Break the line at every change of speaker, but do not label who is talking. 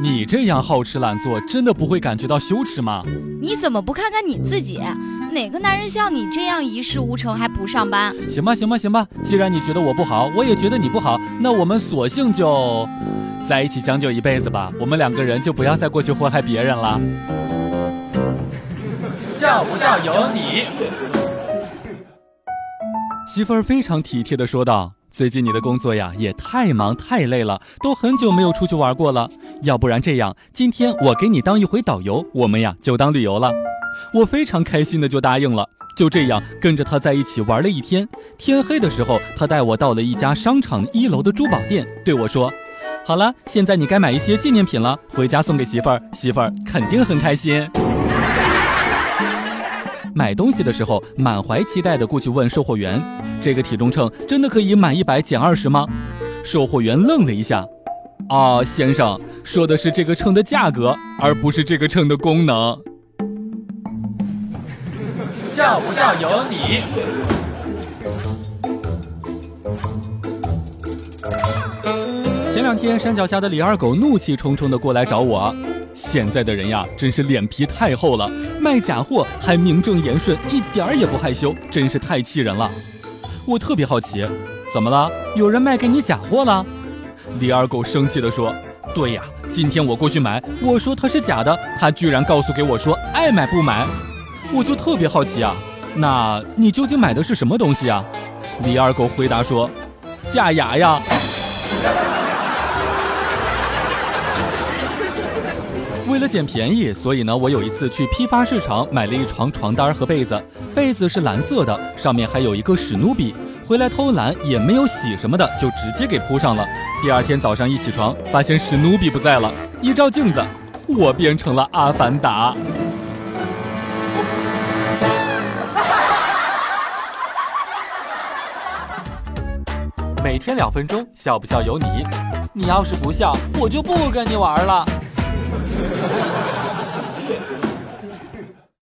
你这样好吃懒做，真的不会感觉到羞耻吗？
你怎么不看看你自己？哪个男人像你这样一事无成还不上班？
行吧，行吧，行吧。既然你觉得我不好，我也觉得你不好，那我们索性就在一起将就一辈子吧。我们两个人就不要再过去祸害别人了。
笑不笑由你。
媳妇儿非常体贴的说道。最近你的工作呀也太忙太累了，都很久没有出去玩过了。要不然这样，今天我给你当一回导游，我们呀就当旅游了。我非常开心的就答应了。就这样跟着他在一起玩了一天。天黑的时候，他带我到了一家商场一楼的珠宝店，对我说：“好了，现在你该买一些纪念品了，回家送给媳妇儿，媳妇儿肯定很开心。”买东西的时候，满怀期待的过去问售货员：“这个体重秤真的可以满一百减二十吗？”售货员愣了一下：“啊，先生，说的是这个秤的价格，而不是这个秤的功能。”
笑不笑由你。
前两天，山脚下的李二狗怒气冲冲的过来找我。现在的人呀，真是脸皮太厚了，卖假货还名正言顺，一点儿也不害羞，真是太气人了。我特别好奇，怎么了？有人卖给你假货了？李二狗生气地说：“对呀，今天我过去买，我说它是假的，他居然告诉给我说爱买不买。我就特别好奇啊，那你究竟买的是什么东西啊？”李二狗回答说：“假牙呀。”为了捡便宜，所以呢，我有一次去批发市场买了一床床单和被子，被子是蓝色的，上面还有一个史努比。回来偷懒也没有洗什么的，就直接给铺上了。第二天早上一起床，发现史努比不在了，一照镜子，我变成了阿凡达。每天两分钟，笑不笑由你。你要是不笑，我就不跟你玩了。